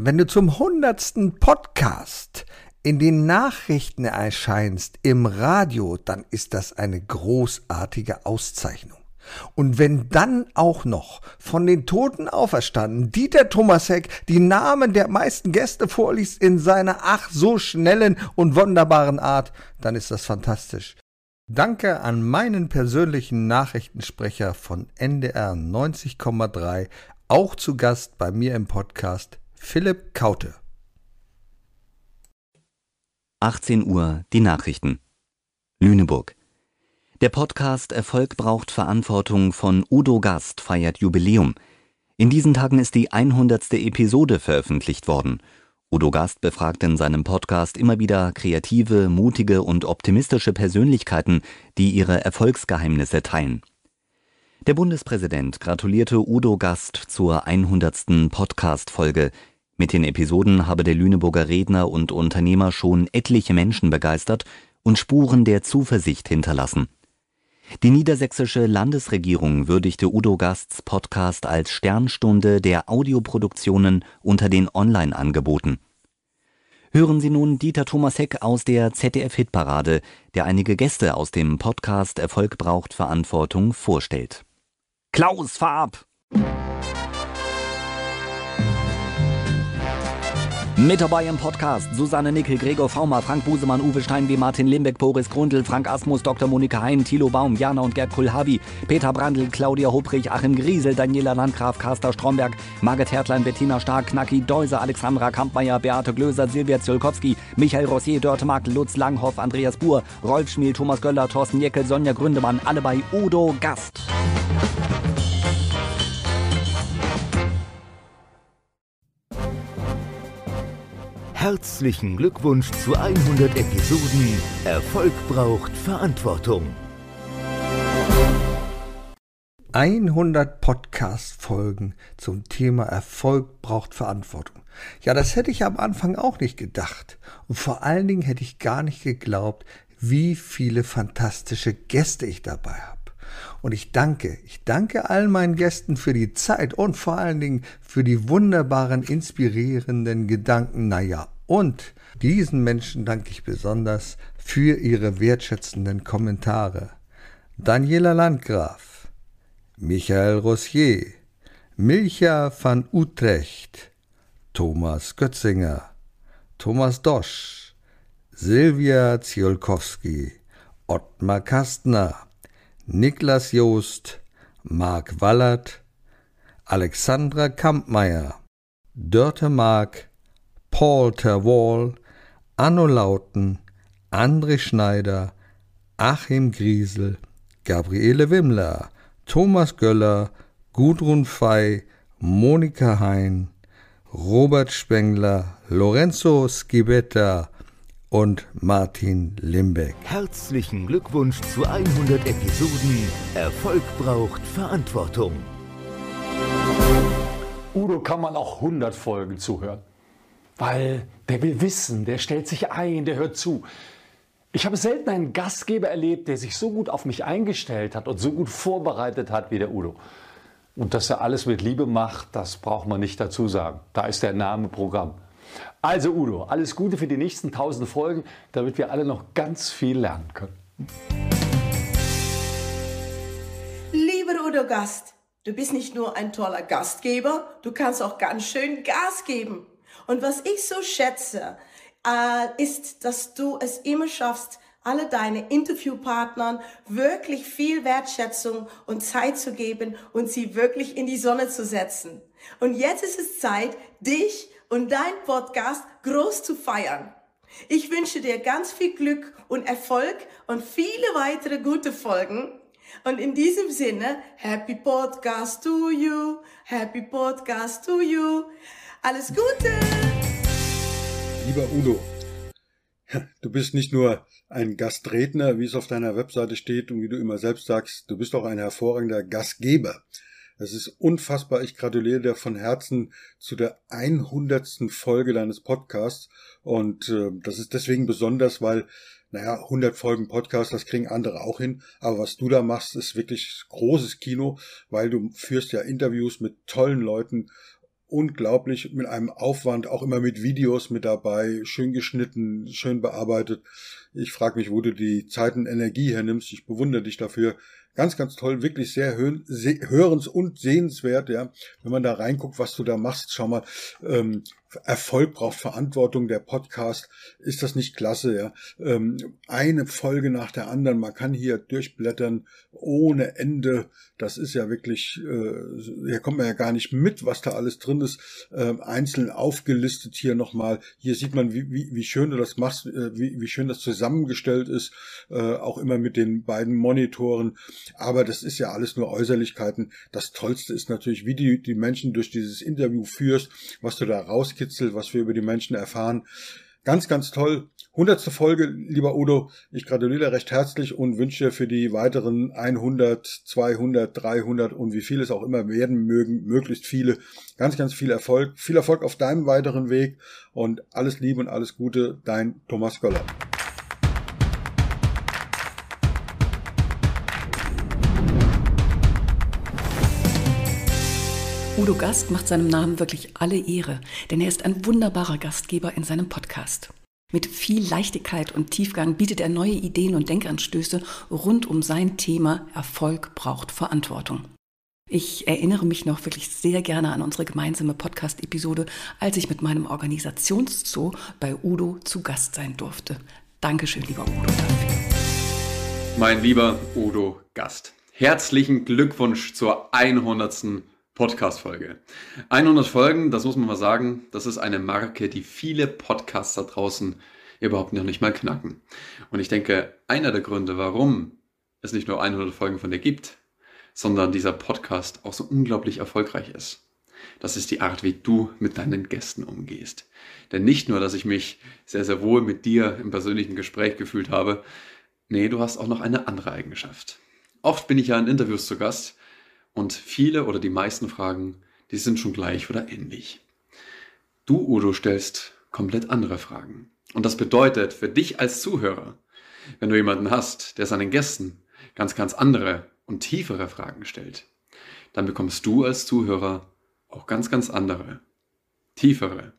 Wenn du zum hundertsten Podcast in den Nachrichten erscheinst im Radio, dann ist das eine großartige Auszeichnung. Und wenn dann auch noch von den Toten auferstanden Dieter Thomasek die Namen der meisten Gäste vorliest in seiner ach so schnellen und wunderbaren Art, dann ist das fantastisch. Danke an meinen persönlichen Nachrichtensprecher von NDR 90,3, auch zu Gast bei mir im Podcast, Philipp Kaute. 18 Uhr die Nachrichten. Lüneburg. Der Podcast Erfolg braucht Verantwortung von Udo Gast feiert Jubiläum. In diesen Tagen ist die 100. Episode veröffentlicht worden. Udo Gast befragt in seinem Podcast immer wieder kreative, mutige und optimistische Persönlichkeiten, die ihre Erfolgsgeheimnisse teilen. Der Bundespräsident gratulierte Udo Gast zur 100. Podcast-Folge. Mit den Episoden habe der Lüneburger Redner und Unternehmer schon etliche Menschen begeistert und Spuren der Zuversicht hinterlassen. Die niedersächsische Landesregierung würdigte Udo Gasts Podcast als Sternstunde der Audioproduktionen unter den Online-Angeboten. Hören Sie nun Dieter Thomas Heck aus der ZDF-Hitparade, der einige Gäste aus dem Podcast Erfolg braucht Verantwortung vorstellt. Klaus, fahr ab! Mit dabei im Podcast Susanne Nickel, Gregor Faumer, Frank Busemann, Uwe Stein, wie Martin Limbeck, Boris Grundl, Frank Asmus, Dr. Monika Hein, Thilo Baum, Jana und Gerd Kulhavi, Peter Brandl, Claudia Hubrich, Achim Griesel, Daniela Landgraf, Carster Stromberg, Margit Hertlein, Bettina Stark, Knacki Deuser, Alexandra Kampmeier, Beate Glöser, Silvia Ziolkowski, Michael Rossier, Dörte Mark, Lutz Langhoff, Andreas Buhr, Rolf Schmiel, Thomas Göller, Thorsten Jeckel, Sonja Gründemann, alle bei Udo Gast. Herzlichen Glückwunsch zu 100 Episoden. Erfolg braucht Verantwortung. 100 Podcast-Folgen zum Thema Erfolg braucht Verantwortung. Ja, das hätte ich am Anfang auch nicht gedacht. Und vor allen Dingen hätte ich gar nicht geglaubt, wie viele fantastische Gäste ich dabei habe. Und ich danke, ich danke all meinen Gästen für die Zeit und vor allen Dingen für die wunderbaren, inspirierenden Gedanken. Naja, und diesen Menschen danke ich besonders für ihre wertschätzenden Kommentare. Daniela Landgraf, Michael Rossier, Milcha van Utrecht, Thomas Götzinger, Thomas Dosch, Silvia Ziolkowski, Ottmar Kastner, Niklas Joost, Mark Wallert, Alexandra Kampmeier, Dörte Mark, Paul Terwall, Anno Lauten, André Schneider, Achim Griesel, Gabriele Wimmler, Thomas Göller, Gudrun Fey, Monika Hein, Robert Spengler, Lorenzo Schibetta, und Martin Limbeck. Herzlichen Glückwunsch zu 100 Episoden. Erfolg braucht Verantwortung. Udo kann man auch 100 Folgen zuhören, weil der will wissen, der stellt sich ein, der hört zu. Ich habe selten einen Gastgeber erlebt, der sich so gut auf mich eingestellt hat und so gut vorbereitet hat wie der Udo. Und dass er alles mit Liebe macht, das braucht man nicht dazu sagen. Da ist der Name Programm. Also Udo, alles Gute für die nächsten 1000 Folgen, damit wir alle noch ganz viel lernen können. Lieber Udo Gast, du bist nicht nur ein toller Gastgeber, du kannst auch ganz schön Gas geben. Und was ich so schätze, äh, ist, dass du es immer schaffst, alle deine Interviewpartnern wirklich viel Wertschätzung und Zeit zu geben und sie wirklich in die Sonne zu setzen. Und jetzt ist es Zeit, dich und dein Podcast groß zu feiern. Ich wünsche dir ganz viel Glück und Erfolg und viele weitere gute Folgen. Und in diesem Sinne, Happy Podcast to you, Happy Podcast to you. Alles Gute! Lieber Udo, du bist nicht nur ein Gastredner, wie es auf deiner Webseite steht und wie du immer selbst sagst, du bist auch ein hervorragender Gastgeber. Es ist unfassbar. Ich gratuliere dir von Herzen zu der 100. Folge deines Podcasts. Und äh, das ist deswegen besonders, weil, naja, 100 Folgen Podcast, das kriegen andere auch hin. Aber was du da machst, ist wirklich großes Kino, weil du führst ja Interviews mit tollen Leuten unglaublich mit einem Aufwand, auch immer mit Videos mit dabei, schön geschnitten, schön bearbeitet. Ich frage mich, wo du die Zeit und Energie hernimmst. Ich bewundere dich dafür. Ganz, ganz toll, wirklich sehr hörens- und sehenswert, ja. Wenn man da reinguckt, was du da machst, schau mal, ähm, Erfolg braucht Verantwortung, der Podcast, ist das nicht klasse, ja? Ähm, eine Folge nach der anderen, man kann hier durchblättern ohne Ende. Das ist ja wirklich, äh, hier kommt man ja gar nicht mit, was da alles drin ist. Äh, einzeln aufgelistet hier nochmal. Hier sieht man, wie, wie, wie schön du das machst, äh, wie, wie schön das zusammengestellt ist, äh, auch immer mit den beiden Monitoren. Aber das ist ja alles nur Äußerlichkeiten. Das Tollste ist natürlich, wie du die Menschen durch dieses Interview führst, was du da rauskitzelt, was wir über die Menschen erfahren. Ganz, ganz toll. Hundertste Folge, lieber Udo. Ich gratuliere recht herzlich und wünsche für die weiteren 100, 200, 300 und wie viel es auch immer werden mögen, möglichst viele, ganz, ganz viel Erfolg. Viel Erfolg auf deinem weiteren Weg und alles Liebe und alles Gute, dein Thomas Göller. Udo Gast macht seinem Namen wirklich alle Ehre, denn er ist ein wunderbarer Gastgeber in seinem Podcast. Mit viel Leichtigkeit und Tiefgang bietet er neue Ideen und Denkanstöße rund um sein Thema Erfolg braucht Verantwortung. Ich erinnere mich noch wirklich sehr gerne an unsere gemeinsame Podcast-Episode, als ich mit meinem Organisationszoo bei Udo zu Gast sein durfte. Dankeschön, lieber Udo, dafür. Mein lieber Udo Gast, herzlichen Glückwunsch zur 100. Podcast-Folge. 100 Folgen, das muss man mal sagen, das ist eine Marke, die viele Podcasts da draußen überhaupt noch nicht mal knacken. Und ich denke, einer der Gründe, warum es nicht nur 100 Folgen von dir gibt, sondern dieser Podcast auch so unglaublich erfolgreich ist. Das ist die Art, wie du mit deinen Gästen umgehst. Denn nicht nur, dass ich mich sehr, sehr wohl mit dir im persönlichen Gespräch gefühlt habe, nee, du hast auch noch eine andere Eigenschaft. Oft bin ich ja in Interviews zu Gast und viele oder die meisten Fragen, die sind schon gleich oder ähnlich. Du, Udo, stellst komplett andere Fragen. Und das bedeutet für dich als Zuhörer, wenn du jemanden hast, der seinen Gästen ganz, ganz andere und tiefere Fragen stellt, dann bekommst du als Zuhörer auch ganz, ganz andere, tiefere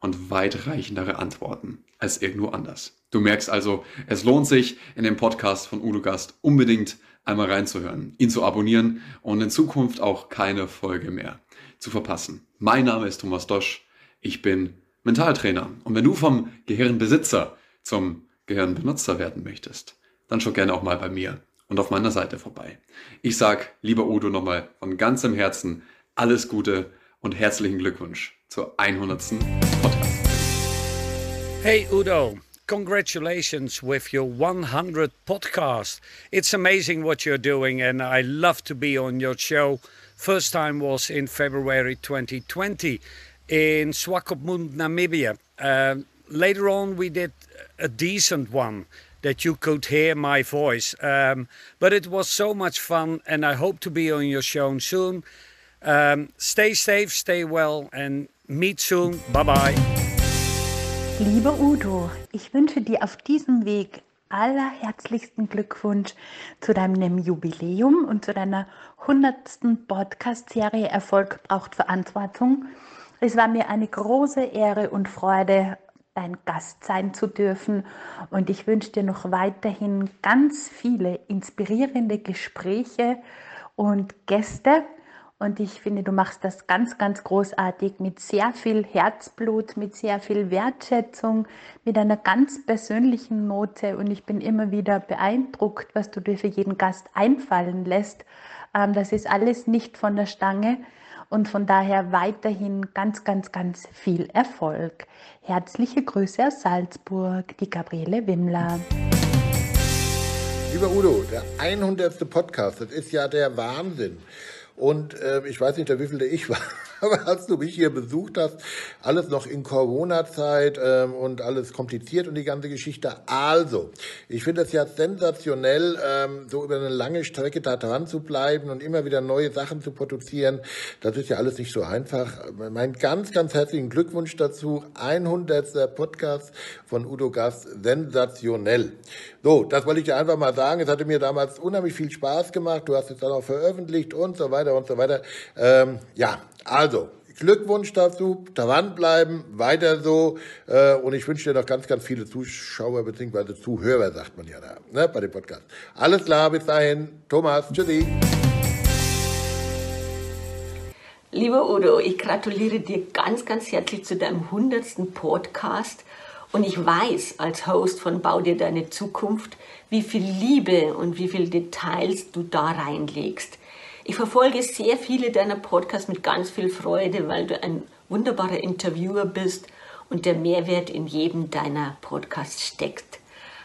und weitreichendere Antworten als irgendwo anders. Du merkst also, es lohnt sich, in den Podcast von Udo Gast unbedingt einmal reinzuhören, ihn zu abonnieren und in Zukunft auch keine Folge mehr zu verpassen. Mein Name ist Thomas Dosch, ich bin Mentaltrainer und wenn du vom Gehirnbesitzer zum Gehirnbenutzer werden möchtest, dann schau gerne auch mal bei mir und auf meiner Seite vorbei. Ich sag, lieber Udo, nochmal von ganzem Herzen alles Gute und herzlichen Glückwunsch zur 100. Podcast. Hey Udo, congratulations with your 100 podcast. It's amazing what you're doing, and I love to be on your show. First time was in February 2020 in Swakopmund, Namibia. Uh, later on, we did a decent one that you could hear my voice. Um, but it was so much fun, and I hope to be on your show soon. Um, stay safe, stay well, and meet soon. Bye bye. Lieber Udo, ich wünsche dir auf diesem Weg allerherzlichsten Glückwunsch zu deinem Jubiläum und zu deiner 100. Podcast-Serie Erfolg braucht Verantwortung. Es war mir eine große Ehre und Freude, dein Gast sein zu dürfen und ich wünsche dir noch weiterhin ganz viele inspirierende Gespräche und Gäste und ich finde, du machst das ganz, ganz großartig mit sehr viel Herzblut, mit sehr viel Wertschätzung, mit einer ganz persönlichen Note. Und ich bin immer wieder beeindruckt, was du dir für jeden Gast einfallen lässt. Ähm, das ist alles nicht von der Stange. Und von daher weiterhin ganz, ganz, ganz viel Erfolg. Herzliche Grüße aus Salzburg, die Gabriele Wimmler. Lieber Udo, der 100. Podcast, das ist ja der Wahnsinn. Und äh, ich weiß nicht, wie viel ich war, aber als du mich hier besucht hast, alles noch in Corona-Zeit ähm, und alles kompliziert und die ganze Geschichte. Also, ich finde es ja sensationell, ähm, so über eine lange Strecke da dran zu bleiben und immer wieder neue Sachen zu produzieren. Das ist ja alles nicht so einfach. Mein ganz, ganz herzlichen Glückwunsch dazu. 100. Podcast von Udo Gast, sensationell. So, das wollte ich dir einfach mal sagen. Es hatte mir damals unheimlich viel Spaß gemacht. Du hast es dann auch veröffentlicht und so weiter und so weiter. Ähm, ja, also, Glückwunsch dazu, dranbleiben, weiter so. Äh, und ich wünsche dir noch ganz, ganz viele Zuschauer bzw. Zuhörer, sagt man ja da, ne, bei dem Podcast. Alles klar, bis dahin. Thomas, tschüssi. Lieber Udo, ich gratuliere dir ganz, ganz herzlich zu deinem 100. Podcast. Und ich weiß als Host von Bau dir deine Zukunft, wie viel Liebe und wie viel Details du da reinlegst. Ich verfolge sehr viele deiner Podcasts mit ganz viel Freude, weil du ein wunderbarer Interviewer bist und der Mehrwert in jedem deiner Podcasts steckt.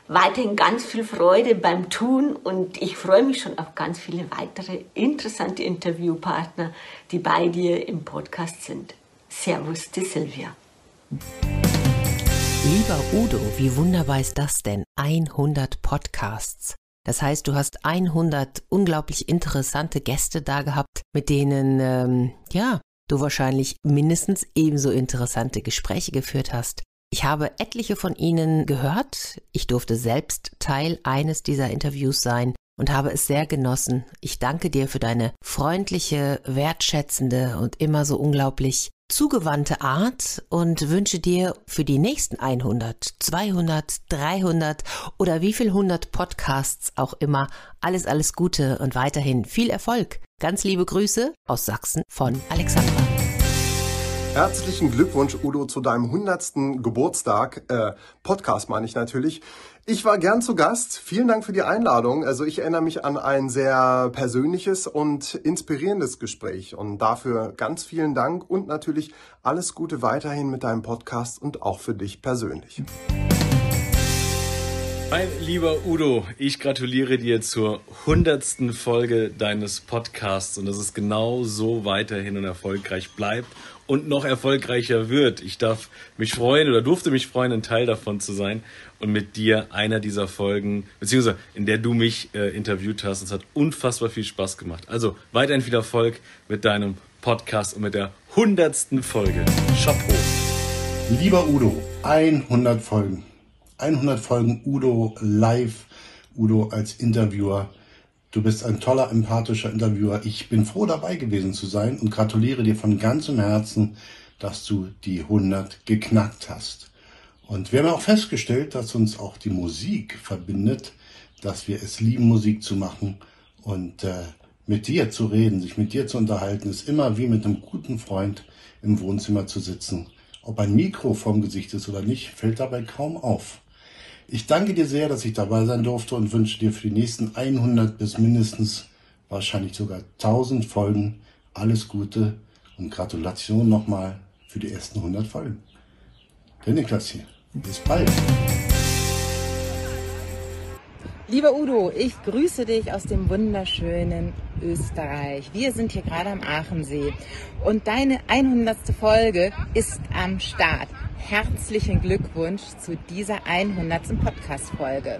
Weiterhin ganz viel Freude beim Tun und ich freue mich schon auf ganz viele weitere interessante Interviewpartner, die bei dir im Podcast sind. Servus, die Silvia. Lieber Udo, wie wunderbar ist das denn? 100 Podcasts. Das heißt, du hast 100 unglaublich interessante Gäste da gehabt, mit denen, ähm, ja, du wahrscheinlich mindestens ebenso interessante Gespräche geführt hast. Ich habe etliche von ihnen gehört. Ich durfte selbst Teil eines dieser Interviews sein und habe es sehr genossen. Ich danke dir für deine freundliche, wertschätzende und immer so unglaublich zugewandte Art und wünsche dir für die nächsten 100, 200, 300 oder wie viel 100 Podcasts auch immer alles, alles Gute und weiterhin viel Erfolg. Ganz liebe Grüße aus Sachsen von Alexandra. Herzlichen Glückwunsch, Udo, zu deinem 100. Geburtstag. Äh, Podcast meine ich natürlich. Ich war gern zu Gast. Vielen Dank für die Einladung. Also ich erinnere mich an ein sehr persönliches und inspirierendes Gespräch. Und dafür ganz vielen Dank und natürlich alles Gute weiterhin mit deinem Podcast und auch für dich persönlich. Mein lieber Udo, ich gratuliere dir zur hundertsten Folge deines Podcasts und dass es genau so weiterhin und erfolgreich bleibt und noch erfolgreicher wird. Ich darf mich freuen oder durfte mich freuen, ein Teil davon zu sein und mit dir einer dieser Folgen, beziehungsweise in der du mich äh, interviewt hast. Es hat unfassbar viel Spaß gemacht. Also weiterhin viel Erfolg mit deinem Podcast und mit der hundertsten Folge. Chapeau. Lieber Udo, 100 Folgen. 100 Folgen Udo live, Udo als Interviewer. Du bist ein toller, empathischer Interviewer. Ich bin froh dabei gewesen zu sein und gratuliere dir von ganzem Herzen, dass du die 100 geknackt hast. Und wir haben auch festgestellt, dass uns auch die Musik verbindet, dass wir es lieben, Musik zu machen und äh, mit dir zu reden, sich mit dir zu unterhalten, ist immer wie mit einem guten Freund im Wohnzimmer zu sitzen. Ob ein Mikro vorm Gesicht ist oder nicht, fällt dabei kaum auf. Ich danke dir sehr, dass ich dabei sein durfte und wünsche dir für die nächsten 100 bis mindestens wahrscheinlich sogar 1000 Folgen alles Gute und Gratulation nochmal für die ersten 100 Folgen. Der Niklas hier. Bis bald. Lieber Udo, ich grüße dich aus dem wunderschönen Österreich. Wir sind hier gerade am Aachensee und deine 100. Folge ist am Start. Herzlichen Glückwunsch zu dieser 100. Podcast-Folge.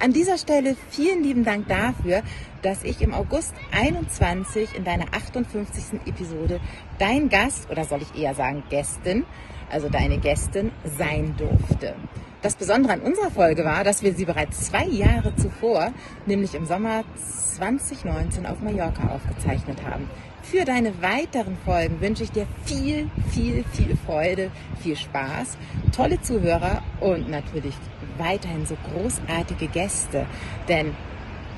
An dieser Stelle vielen lieben Dank dafür, dass ich im August 21 in deiner 58. Episode dein Gast oder soll ich eher sagen Gästin also deine Gästin, sein durfte. Das Besondere an unserer Folge war, dass wir sie bereits zwei Jahre zuvor, nämlich im Sommer 2019 auf Mallorca aufgezeichnet haben. Für deine weiteren Folgen wünsche ich dir viel, viel, viel Freude, viel Spaß, tolle Zuhörer und natürlich weiterhin so großartige Gäste. Denn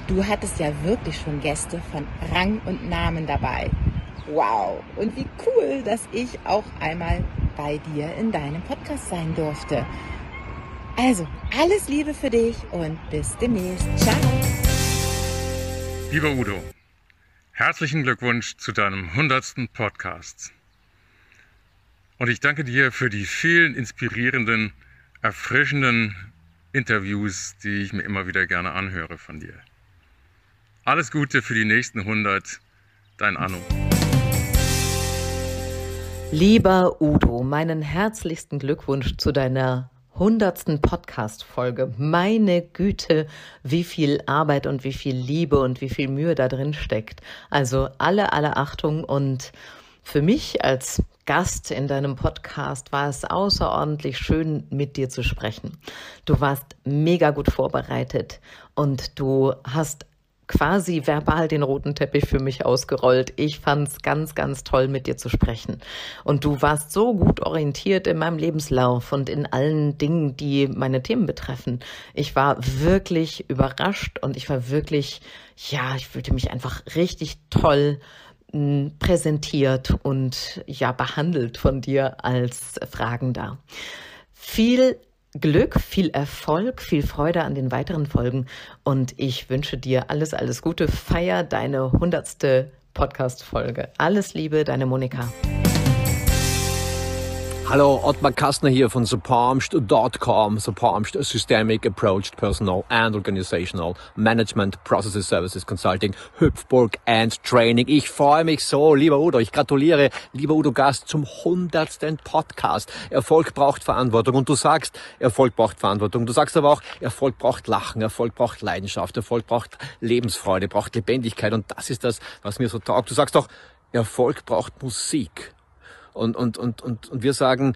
du hattest ja wirklich schon Gäste von Rang und Namen dabei. Wow! Und wie cool, dass ich auch einmal bei dir in deinem Podcast sein durfte. Also, alles Liebe für dich und bis demnächst. Ciao! Lieber Udo, herzlichen Glückwunsch zu deinem 100. Podcast. Und ich danke dir für die vielen inspirierenden, erfrischenden Interviews, die ich mir immer wieder gerne anhöre von dir. Alles Gute für die nächsten 100. Dein Anno. Lieber Udo, meinen herzlichsten Glückwunsch zu deiner hundertsten Podcast-Folge. Meine Güte, wie viel Arbeit und wie viel Liebe und wie viel Mühe da drin steckt. Also alle, alle Achtung und für mich als Gast in deinem Podcast war es außerordentlich schön, mit dir zu sprechen. Du warst mega gut vorbereitet und du hast quasi verbal den roten Teppich für mich ausgerollt. Ich fand's ganz, ganz toll, mit dir zu sprechen. Und du warst so gut orientiert in meinem Lebenslauf und in allen Dingen, die meine Themen betreffen. Ich war wirklich überrascht und ich war wirklich, ja, ich fühlte mich einfach richtig toll präsentiert und ja behandelt von dir als Fragender. Viel Glück, viel Erfolg, viel Freude an den weiteren Folgen und ich wünsche dir alles, alles Gute. Feier deine hundertste Podcast-Folge. Alles Liebe, deine Monika. Hallo, Ottmar Kastner hier von Supamst.com. Supamst Systemic Approach Personal and Organizational Management Processes Services Consulting Hüpfburg and Training. Ich freue mich so, lieber Udo. Ich gratuliere, lieber Udo Gast, zum hundertsten Podcast. Erfolg braucht Verantwortung. Und du sagst, Erfolg braucht Verantwortung. Du sagst aber auch, Erfolg braucht Lachen, Erfolg braucht Leidenschaft, Erfolg braucht Lebensfreude, braucht Lebendigkeit. Und das ist das, was mir so taugt. Du sagst auch, Erfolg braucht Musik. Und, und, und, und, und wir sagen,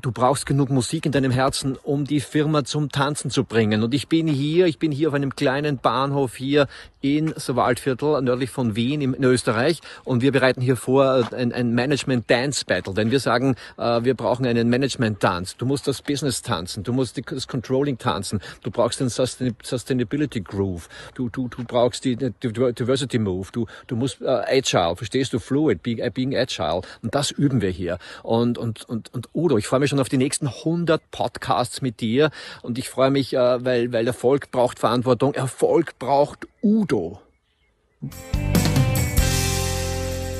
du brauchst genug Musik in deinem Herzen, um die Firma zum Tanzen zu bringen. Und ich bin hier, ich bin hier auf einem kleinen Bahnhof hier in Waldviertel, nördlich von Wien in Österreich. Und wir bereiten hier vor ein, ein Management Dance Battle. Denn wir sagen, äh, wir brauchen einen Management Tanz. Du musst das Business tanzen, du musst das Controlling tanzen, du brauchst den Sustainability Groove, du, du, du brauchst die, die Diversity Move, du, du musst äh, Agile, verstehst du, Fluid, being, äh, being Agile. Und das üben wir hier. Und, und, und, und Udo, ich freue mich schon auf die nächsten 100 Podcasts mit dir. Und ich freue mich, äh, weil, weil Erfolg braucht Verantwortung. Erfolg braucht Udo.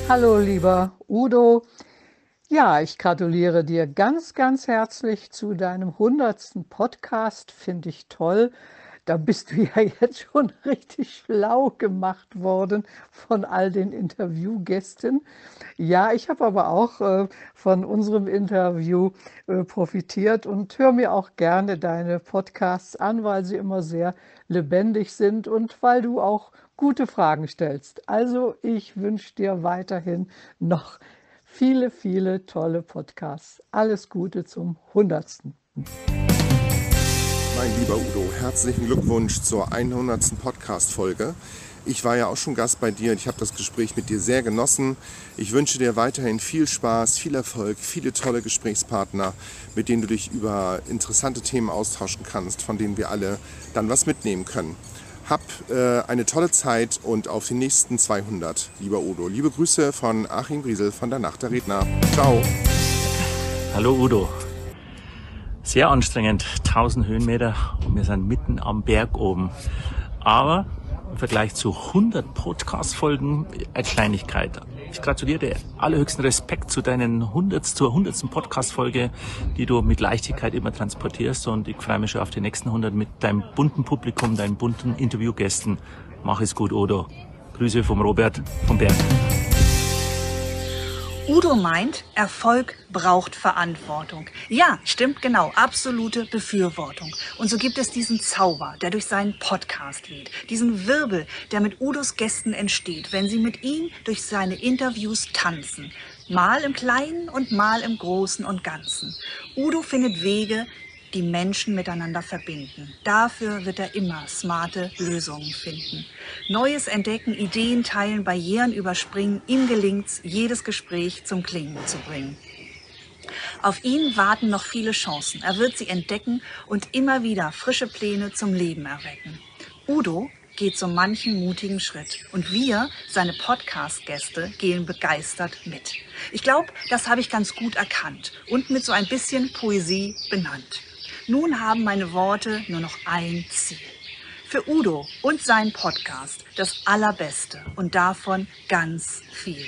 Hallo, lieber Udo. Ja, ich gratuliere dir ganz, ganz herzlich zu deinem hundertsten Podcast. Finde ich toll da bist du ja jetzt schon richtig schlau gemacht worden von all den Interviewgästen. Ja, ich habe aber auch äh, von unserem Interview äh, profitiert und höre mir auch gerne deine Podcasts an, weil sie immer sehr lebendig sind und weil du auch gute Fragen stellst. Also ich wünsche dir weiterhin noch viele, viele tolle Podcasts. Alles Gute zum hundertsten. Mein lieber Udo, herzlichen Glückwunsch zur 100. Podcast-Folge. Ich war ja auch schon Gast bei dir und ich habe das Gespräch mit dir sehr genossen. Ich wünsche dir weiterhin viel Spaß, viel Erfolg, viele tolle Gesprächspartner, mit denen du dich über interessante Themen austauschen kannst, von denen wir alle dann was mitnehmen können. Hab äh, eine tolle Zeit und auf die nächsten 200, lieber Udo. Liebe Grüße von Achim Briesel von der Nacht der Redner. Ciao. Hallo Udo, sehr anstrengend, 1000 Höhenmeter und wir sind mitten am Berg oben. Aber im Vergleich zu 100 Podcast-Folgen eine Kleinigkeit. Ich gratuliere dir allerhöchsten Respekt zu deinen 100, zur 100. Podcast-Folge, die du mit Leichtigkeit immer transportierst und ich freue mich schon auf die nächsten 100 mit deinem bunten Publikum, deinen bunten Interviewgästen. Mach es gut, Odo. Grüße vom Robert vom Berg. Udo meint, Erfolg braucht Verantwortung. Ja, stimmt genau, absolute Befürwortung. Und so gibt es diesen Zauber, der durch seinen Podcast weht, diesen Wirbel, der mit Udos Gästen entsteht, wenn sie mit ihm durch seine Interviews tanzen. Mal im Kleinen und mal im Großen und Ganzen. Udo findet Wege, die Menschen miteinander verbinden. Dafür wird er immer smarte Lösungen finden. Neues entdecken, Ideen teilen, Barrieren überspringen. Ihm gelingt's, jedes Gespräch zum Klingen zu bringen. Auf ihn warten noch viele Chancen. Er wird sie entdecken und immer wieder frische Pläne zum Leben erwecken. Udo geht so manchen mutigen Schritt und wir, seine Podcast-Gäste, gehen begeistert mit. Ich glaube, das habe ich ganz gut erkannt und mit so ein bisschen Poesie benannt. Nun haben meine Worte nur noch ein Ziel. Für Udo und seinen Podcast das Allerbeste und davon ganz viel.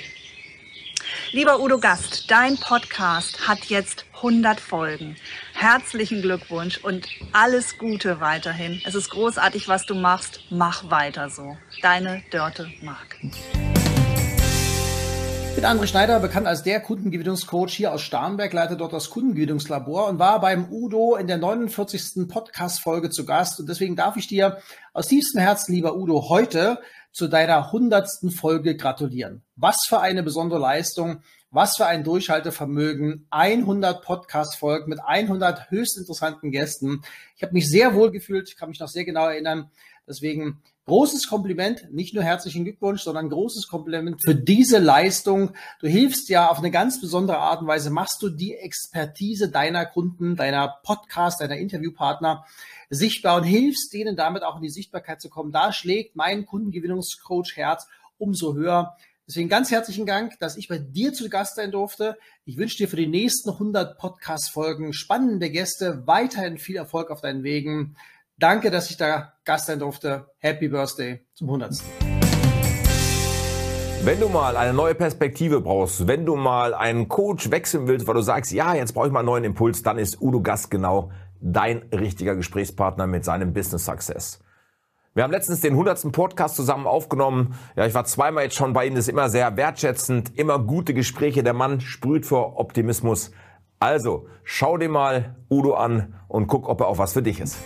Lieber Udo Gast, dein Podcast hat jetzt 100 Folgen. Herzlichen Glückwunsch und alles Gute weiterhin. Es ist großartig, was du machst. Mach weiter so. Deine Dörte Mark. Ich bin André Schneider, bekannt als der Kundengewinnungscoach hier aus Starnberg, leite dort das Kundengewinnungslabor und war beim Udo in der 49. Podcast-Folge zu Gast. Und deswegen darf ich dir aus tiefstem Herzen, lieber Udo, heute zu deiner 100. Folge gratulieren. Was für eine besondere Leistung, was für ein Durchhaltevermögen. 100 Podcast-Folgen mit 100 höchst interessanten Gästen. Ich habe mich sehr wohl gefühlt, kann mich noch sehr genau erinnern. Deswegen großes Kompliment, nicht nur herzlichen Glückwunsch, sondern großes Kompliment für diese Leistung. Du hilfst ja auf eine ganz besondere Art und Weise, machst du die Expertise deiner Kunden, deiner Podcast, deiner Interviewpartner sichtbar und hilfst denen damit auch in die Sichtbarkeit zu kommen. Da schlägt mein Kundengewinnungscoach Herz umso höher. Deswegen ganz herzlichen Dank, dass ich bei dir zu Gast sein durfte. Ich wünsche dir für die nächsten 100 Podcast-Folgen spannende Gäste, weiterhin viel Erfolg auf deinen Wegen. Danke, dass ich da Gast sein durfte. Happy Birthday zum 100. Wenn du mal eine neue Perspektive brauchst, wenn du mal einen Coach wechseln willst, weil du sagst, ja, jetzt brauche ich mal einen neuen Impuls, dann ist Udo Gast genau dein richtiger Gesprächspartner mit seinem Business Success. Wir haben letztens den 100. Podcast zusammen aufgenommen. Ja, ich war zweimal jetzt schon bei ihm, das ist immer sehr wertschätzend, immer gute Gespräche. Der Mann sprüht vor Optimismus. Also, schau dir mal Udo an und guck, ob er auch was für dich ist.